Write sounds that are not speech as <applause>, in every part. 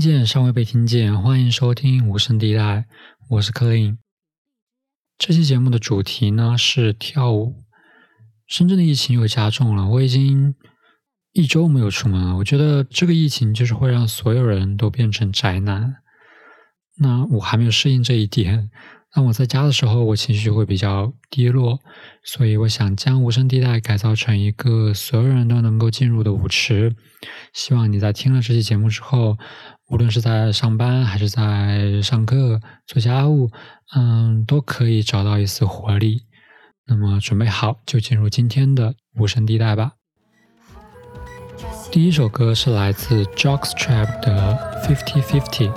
见尚未被听见，欢迎收听无声地带，我是 Clean。这期节目的主题呢是跳舞。深圳的疫情又加重了，我已经一周没有出门了。我觉得这个疫情就是会让所有人都变成宅男。那我还没有适应这一点。那我在家的时候，我情绪会比较低落，所以我想将无声地带改造成一个所有人都能够进入的舞池。希望你在听了这期节目之后，无论是在上班还是在上课、做家务，嗯，都可以找到一丝活力。那么，准备好就进入今天的无声地带吧。第一首歌是来自 Jockstrap 的 Fifty Fifty。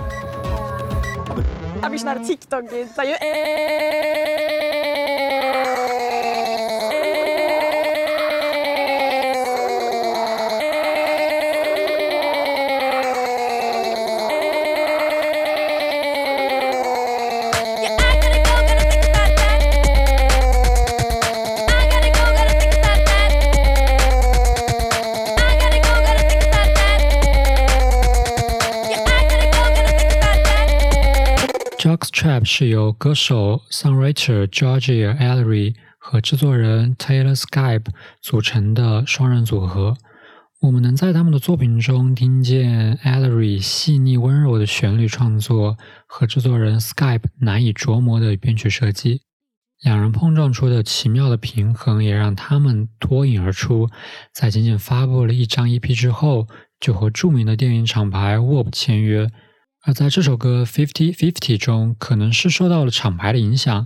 是由歌手 songwriter Georgia Ellery 和制作人 Taylor Skype 组成的双人组合。我们能在他们的作品中听见 Ellery 细腻温柔的旋律创作和制作人 Skype 难以琢磨的编曲设计。两人碰撞出的奇妙的平衡，也让他们脱颖而出。在仅仅发布了一张 EP 之后，就和著名的电影厂牌 Warp 签约。而在这首歌《Fifty Fifty》中，可能是受到了厂牌的影响，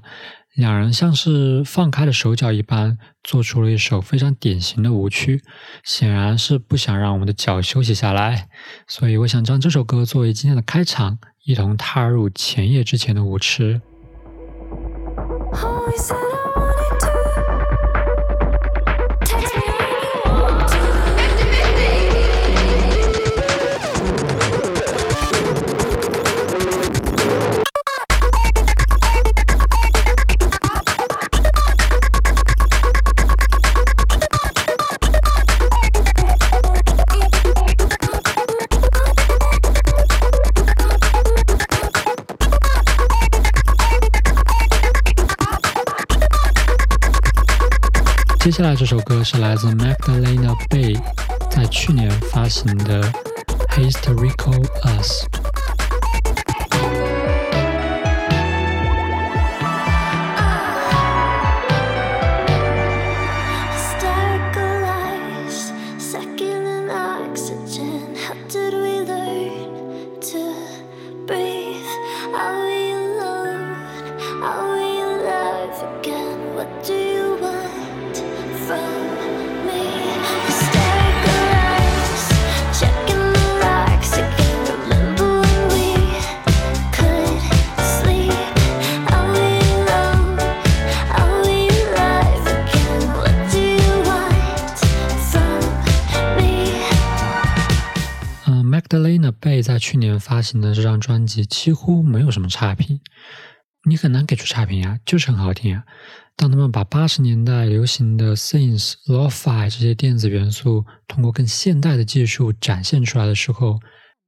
两人像是放开了手脚一般，做出了一首非常典型的舞曲，显然是不想让我们的脚休息下来。所以，我想将这首歌作为今天的开场，一同踏入前夜之前的舞池。下来这首歌是来自 Magdalena Bay 在去年发行的《Historical Us》。 去年发行的这张专辑几乎没有什么差评，你很难给出差评呀，就是很好听啊。当他们把八十年代流行的 synth、lo-fi 这些电子元素通过更现代的技术展现出来的时候，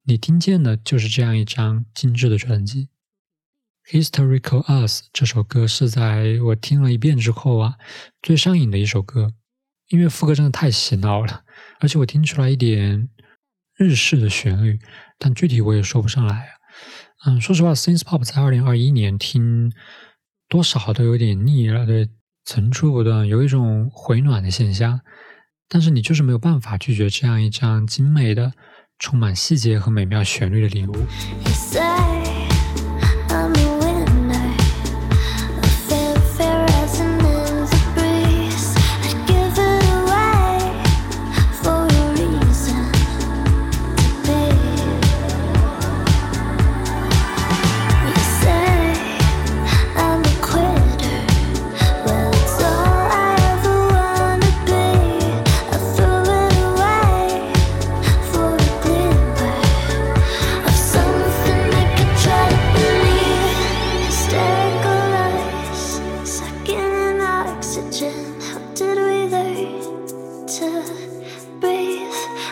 你听见的就是这样一张精致的专辑。Historical Us 这首歌是在我听了一遍之后啊，最上瘾的一首歌，因为副歌真的太洗脑了，而且我听出来一点。日式的旋律，但具体我也说不上来。嗯，说实话，synth pop 在二零二一年听多少都有点腻了，对，层出不穷，有一种回暖的现象。但是你就是没有办法拒绝这样一张精美的、充满细节和美妙旋律的礼物。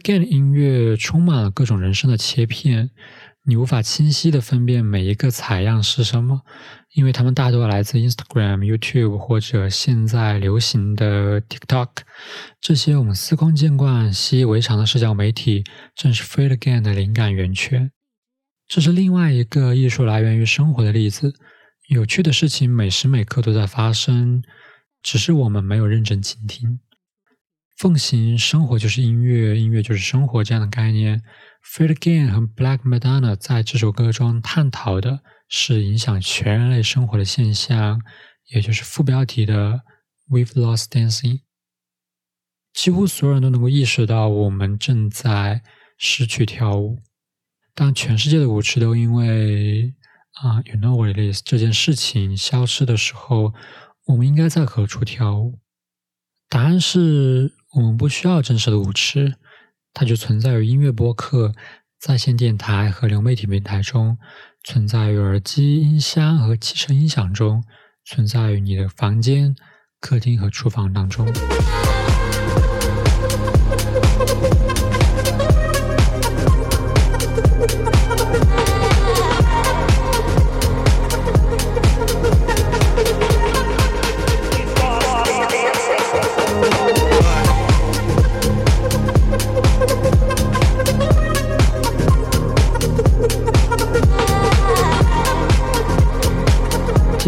Gain 音乐充满了各种人声的切片，你无法清晰的分辨每一个采样是什么，因为它们大多来自 Instagram、YouTube 或者现在流行的 TikTok。这些我们司空见惯、习以为常的社交媒体，正是 Fred Again 的灵感源泉。这是另外一个艺术来源于生活的例子。有趣的事情每时每刻都在发生，只是我们没有认真倾听。奉行“生活就是音乐，音乐就是生活”这样的概念，Fred Again 和 Black Madonna 在这首歌中探讨的是影响全人类生活的现象，也就是副标题的 “We've Lost Dancing”。几乎所有人都能够意识到，我们正在失去跳舞。当全世界的舞池都因为啊，you know what it is 这件事情消失的时候，我们应该在何处跳舞？答案是我们不需要真实的舞池，它就存在于音乐播客、在线电台和流媒体平台中，存在于耳机、音箱和汽车音响中，存在于你的房间、客厅和厨房当中。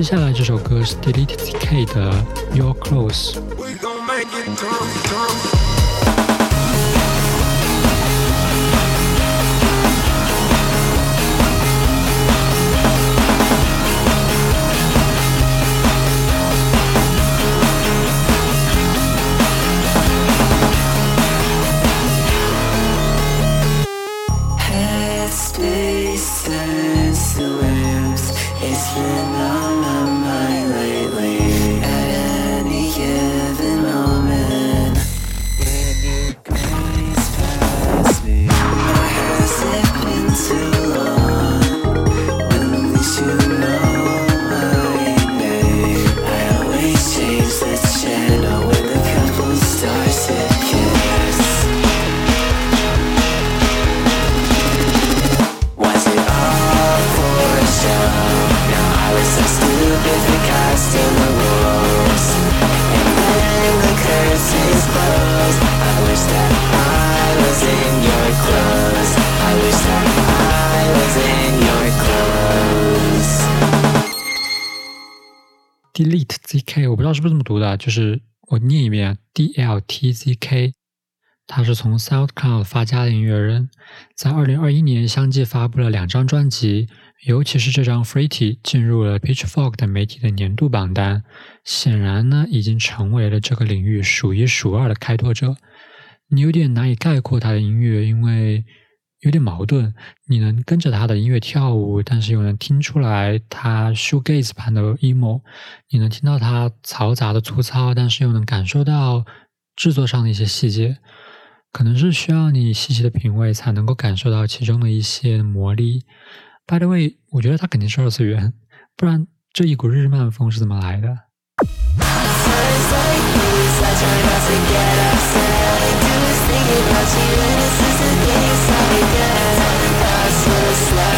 接下来这首歌是 Delete ZK 的 Your Clothes。 Delete ZK，我不知道是不是这么读的，就是我念一遍 D L T Z K。他是从 SoundCloud 发家的音乐人，在二零二一年相继发布了两张专辑，尤其是这张 Freety 进入了 Pitchfork 的媒体的年度榜单，显然呢已经成为了这个领域数一数二的开拓者。你有点难以概括他的音乐，因为有点矛盾。你能跟着他的音乐跳舞，但是又能听出来他 shoegaze 般的 emo。你能听到他嘈杂的粗糙，但是又能感受到制作上的一些细节。可能是需要你细细的品味，才能够感受到其中的一些魔力。By the way，我觉得他肯定是二次元，不然这一股日漫风是怎么来的？thinking about you, and this is the thing, it's all I'm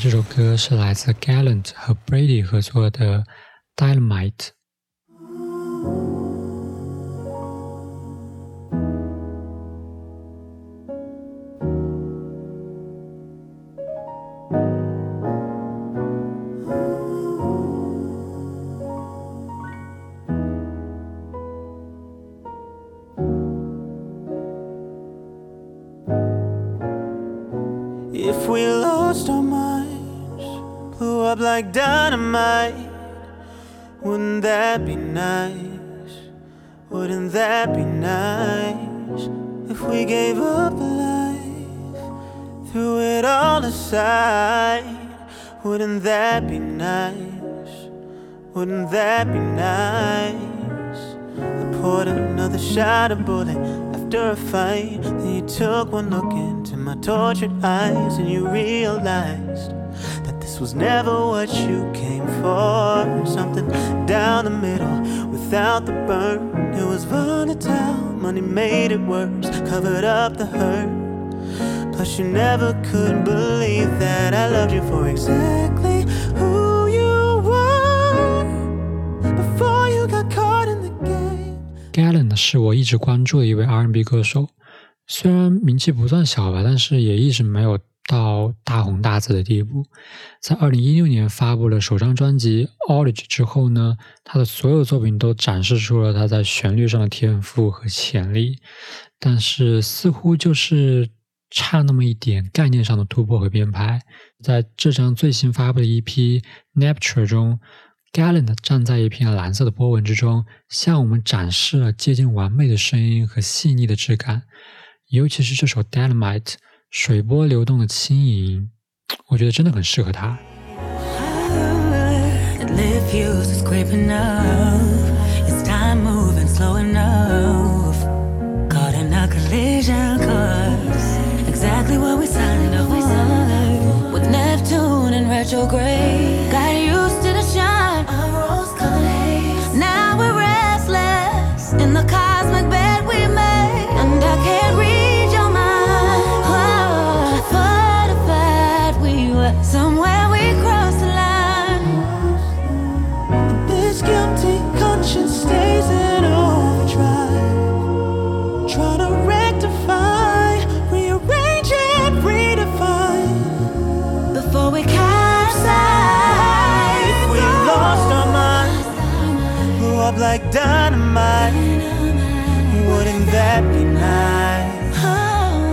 这首歌是来自 Gallant 和 Brady 合作的《Dynamite》。 If we lost our minds, blew up like dynamite, wouldn't that be nice? Wouldn't that be nice? If we gave up life, threw it all aside, wouldn't that be nice? Wouldn't that be nice? I poured another shot of bullet after a fight. Then you took one look into my tortured eyes and you realized was never what you came for. Something down the middle without the burn. It was volatile, money made it worse, covered up the hurt. Plus, you never could believe that I loved you for exactly who you were before you got caught in the game. Gallant 是我一直关注的一位 R&B 歌手，虽然名气不算小吧，但是也一直没有 到大红大紫的地步。在二零一六年发布了首张专辑《Ology》之后呢，他的所有作品都展示出了他在旋律上的天赋和潜力，但是似乎就是差那么一点概念上的突破和编排。在这张最新发布的 EP《Napture》中。Gallant 站在一片蓝色的波纹之中，向我们展示了接近完美的声音和细腻的质感。尤其是这首《Dynamite》，水波流动的轻盈，我觉得真的很适合他。dynamite. Wouldn't that be nice?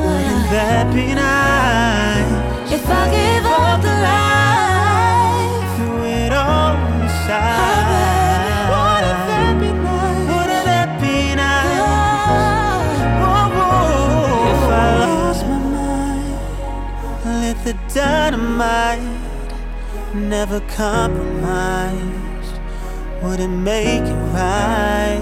Wouldn't that be nice? If I gave up the life, threw it all aside. The dynamite never compromised. would it make it right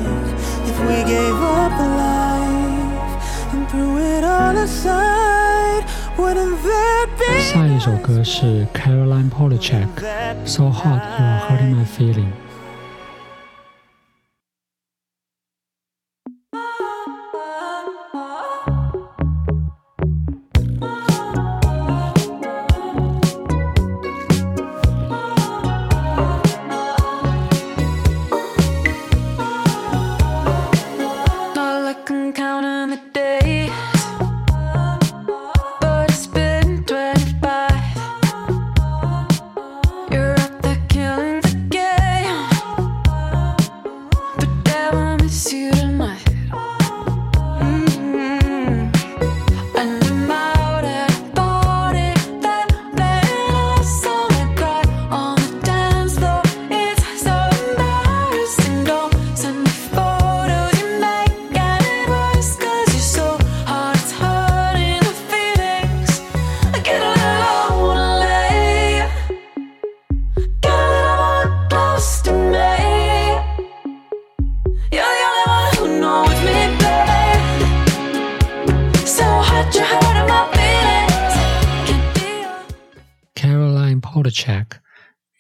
if we gave up life and threw it all aside? Wouldn't that be 下一首歌是 Caroline Polachek，《So Hot You Are Hurting My Feeling》。 Check，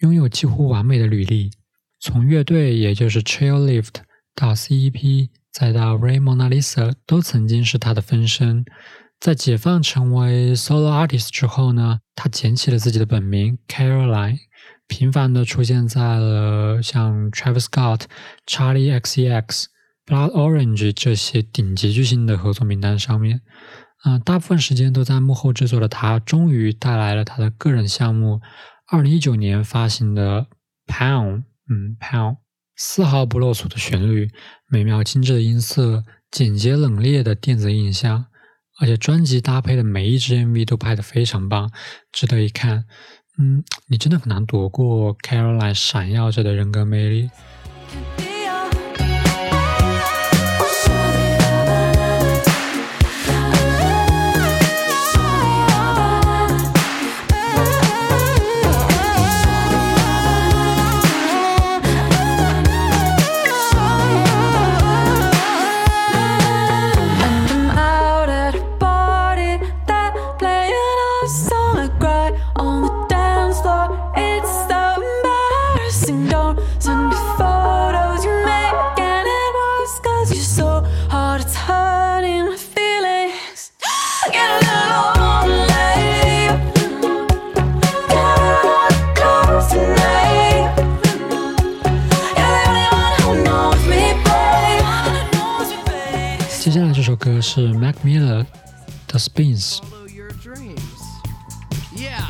拥有几乎完美的履历。从乐队，也就是 Chairlift，到 CEP，再到 Ray Mona Lisa，都曾经是他的分身。在解放成为 solo artist 之后呢，他捡起了自己的本名 Caroline，频繁的出现在了像 Travis Scott、Charlie XCX、Blood Orange 这些顶级巨星的合作名单上面。嗯、大部分时间都在幕后制作的他，终于带来了他的个人项目，二零一九年发行的 Pound，嗯，Pound，丝毫不落俗的旋律，美妙精致的音色，简洁冷冽的电子印象。而且专辑搭配的每一支 MV 都拍得非常棒，值得一看。嗯，你真的很难躲过 Caroline 闪耀着的人格魅力。Spins。follow your dreams. Yeah.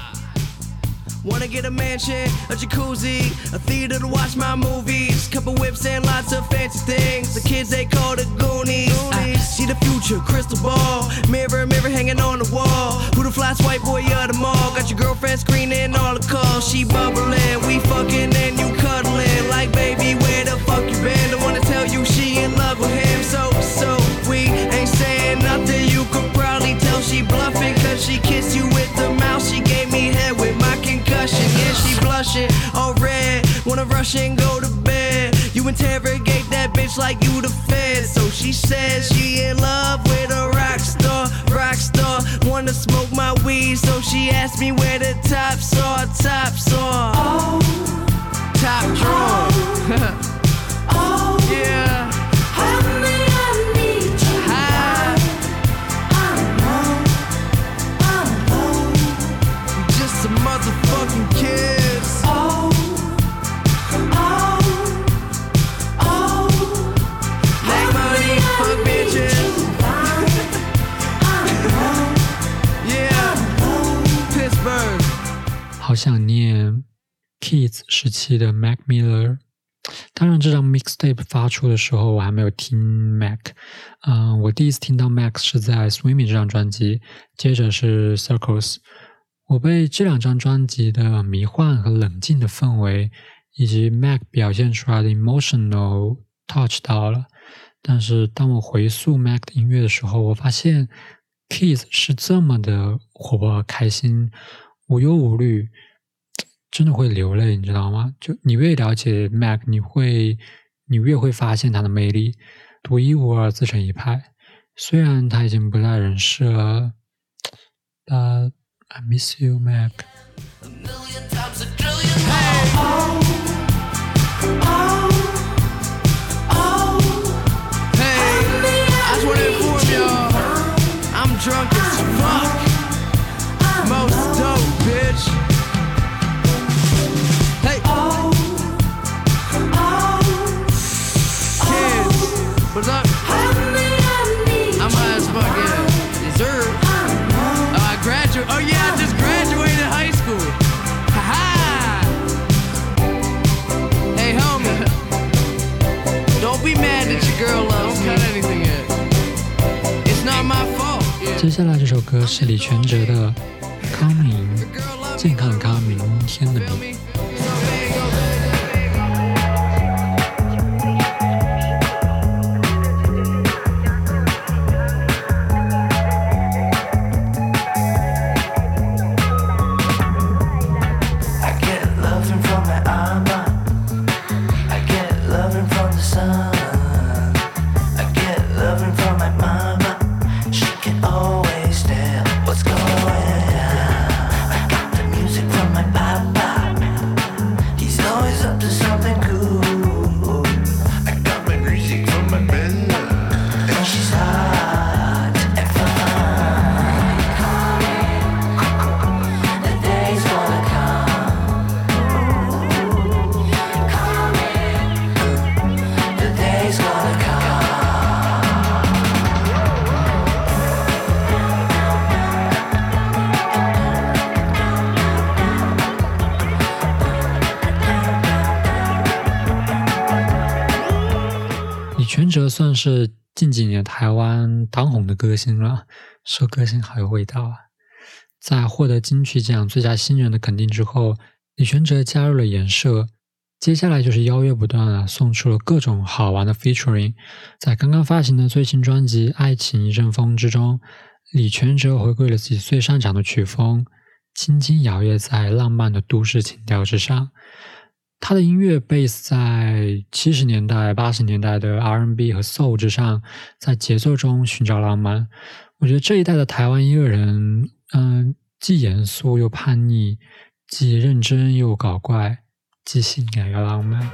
Wanna get a mansion, a jacuzzi, a theater to watch my movies, couple whips and lots of fancy things. The kids they call the Goonies. I see the future, crystal ball, mirror, mirror hanging on the wall. Who the flyest white boy of them all? Got your girlfriend screening all the calls. She bubbling, we fucking and you cuddling. Like baby, she kissed you with the mouth. She gave me head with my concussion. Yeah, she blushing, all red. Wanna rush and go to bed. You interrogate that bitch like you the fed. So she says she in love with a rock star, rock star. Wanna smoke my weed, so she asked me where the tops are, tops are. Oh. Top drawer. Oh, <laughs> yeah. Kids 时期的 Mac Miller。当然，这张 mixtape 发出的时候，我还没有听 Mac。嗯、我第一次听到 Mac 是在 Swimming 这张专辑，接着是 Circles。我被这两张专辑的迷幻和冷静的氛围，以及 Mac 表现出来的 emotional touch 到了。但是当我回溯 Mac 的音乐的时候，我发现 Kids 是这么的活泼、开心、无忧无虑，真的会流泪，你知道吗？就你越了解 Mac，你会你越会发现他的魅力，独一无二，自成一派。虽然他已经不在人世了，But I miss you, Mac。是李全哲的《算是近几年台湾当红的歌星了，说歌星好有味道啊！在获得金曲奖最佳新人的肯定之后，李全哲加入了颜社，接下来就是邀约不断啊，送出了各种好玩的 featuring。在刚刚发行的最新专辑《爱情一阵风》之中，李全哲回归了自己最擅长的曲风，轻轻摇曳在浪漫的都市情调之上。他的音乐 base 在七十年代、八十年代的 R&B 和 Soul 之上，在节奏中寻找浪漫。我觉得这一代的台湾音乐人，嗯，既严肃又叛逆，既认真又搞怪，既性感又浪漫。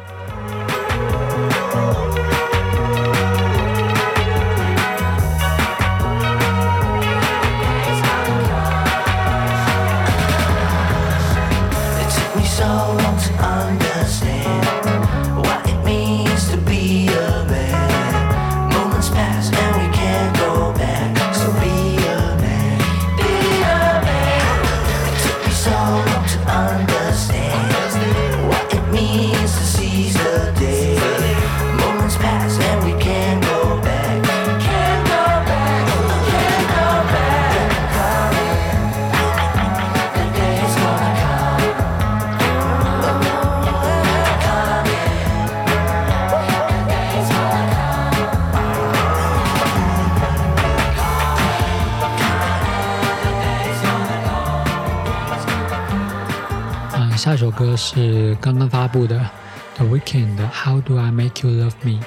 歌是刚刚发布的 The Weeknd 的《How Do I Make You Love Me》。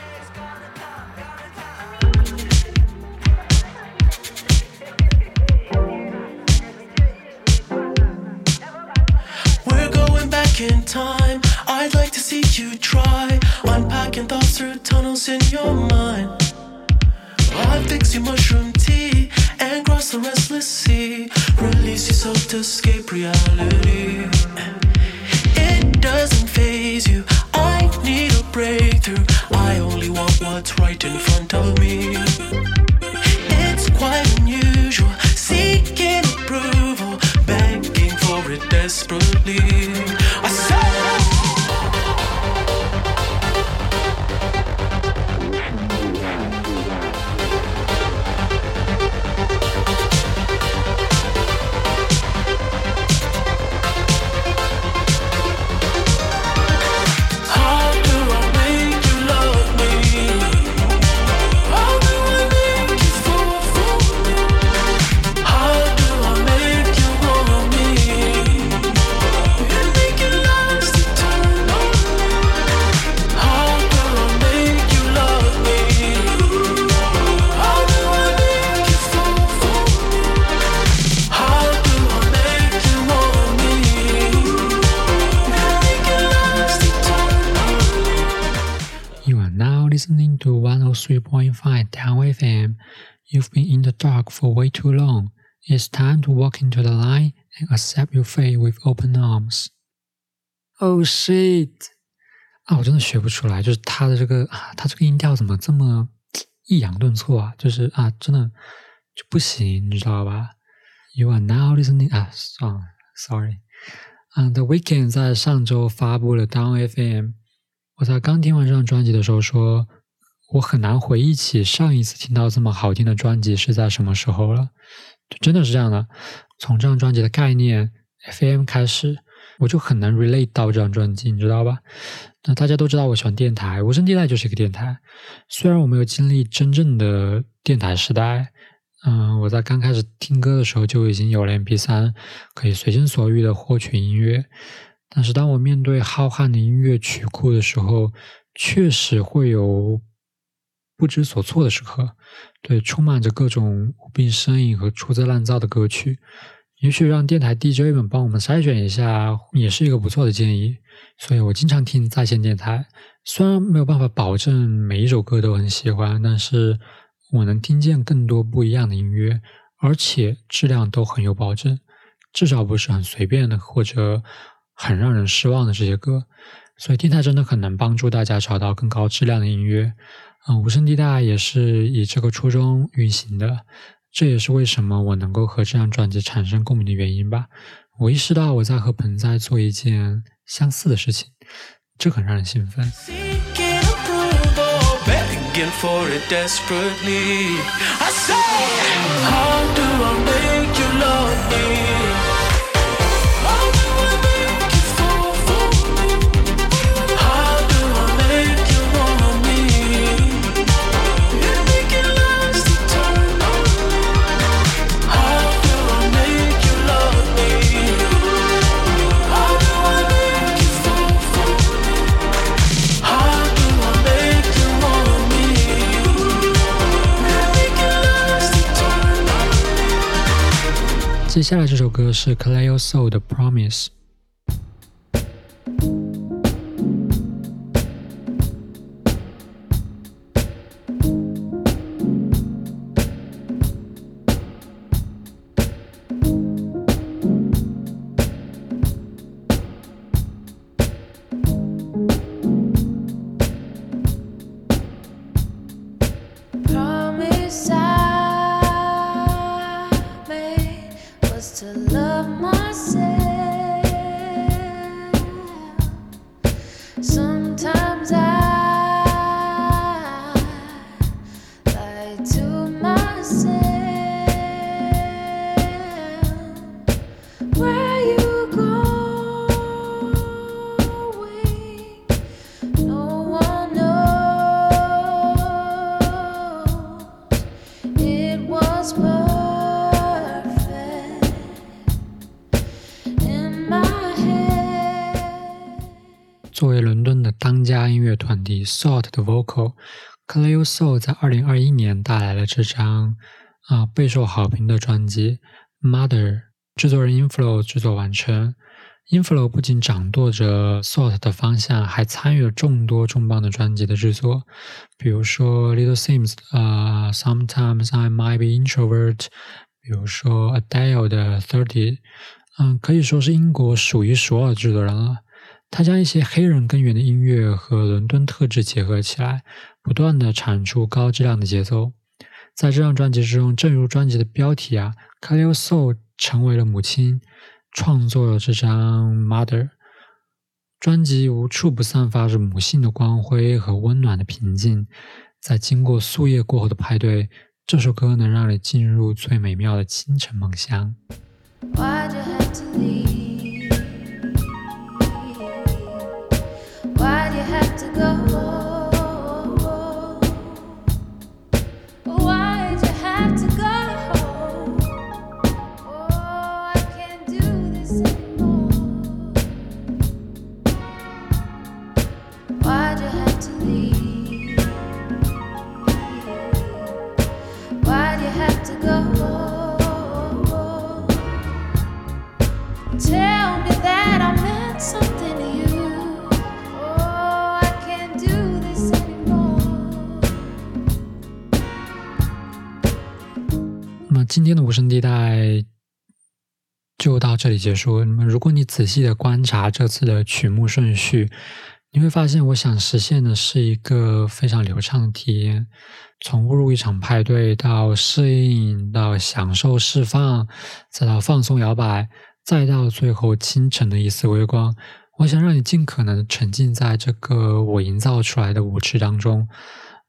for way too long. It's time to walk into the light and accept your fate with open arms. Oh shit! 啊，我真的学不出来，就是他的这个啊，他这个音调怎么这么抑扬顿挫啊？就是啊，真的就不行，你知道吧？You are now listening 啊，算了，sorry。啊，The Weeknd 在上周发布了 Down FM。我在刚听完这张专辑的时候说， 我很难回忆起上一次听到这么好听的专辑是在什么时候了。就真的是这样的，从这张专辑的概念 FM 开始，我就很难 relate 到这张专辑，你知道吧？那大家都知道我喜欢电台，无声地带就是一个电台。虽然我没有经历真正的电台时代，嗯，我在刚开始听歌的时候就已经有了 MP3，可以随心所欲的获取音乐。但是当我面对浩瀚的音乐曲库的时候，确实会有不知所措的时刻。对，充满着各种无病呻吟和粗制滥造的歌曲。也许让电台 DJ 们帮我们筛选一下，也是一个不错的建议。所以我经常听在线电台，虽然没有办法保证每一首歌都很喜欢，但是我能听见更多不一样的音乐，而且质量都很有保证，至少不是很随便的或者很让人失望的这些歌。所以电台真的很能帮助大家找到更高质量的音乐。嗯，无声地带也是以这个初衷运行的。这也是为什么我能够和这张专辑产生共鸣的原因吧。我意识到我在和盆栽做一件相似的事情，这很让人兴奋。接下来这首歌是 Cleo Soul 的 Promise。Salt 的 vocal，Cleo Soul 在二零二一年带来了这张啊、备受好评的专辑《Mother》，制作人 Inflow 制作完成。Inflow 不仅掌舵着 Salt 的方向，还参与了众多重磅的专辑的制作，比如说 Little Sims 啊、Sometimes I Might Be Introvert，比如说 Adele 的 Thirty，嗯，可以说是英国数一数二的制作人了。他将一些黑人根源的音乐和伦敦特质结合起来，不断的产出高质量的节奏。在这张专辑之中，正如专辑的标题啊 c l e o Soul 成为了母亲，创作了这张《Mother》。专辑无处不散发着母性的光辉和温暖的平静。在经过夙夜过后的派对，这首歌能让你进入最美妙的清晨梦乡。Why'd you have to leave? 今天的无声地带就到这里结束。那么如果你仔细的观察这次的曲目顺序，你会发现，我想实现的是一个非常流畅的体验，从误入一场派对到适应，到享受释放，再到放松摇摆，再到最后清晨的一丝微光。我想让你尽可能沉浸在这个我营造出来的舞池当中。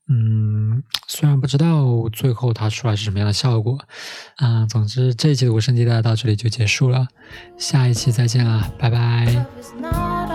嗯，虽然不知道最后它出来是什么样的效果，啊、总之这一期的无声地带到这里就结束了，下一期再见了，拜拜。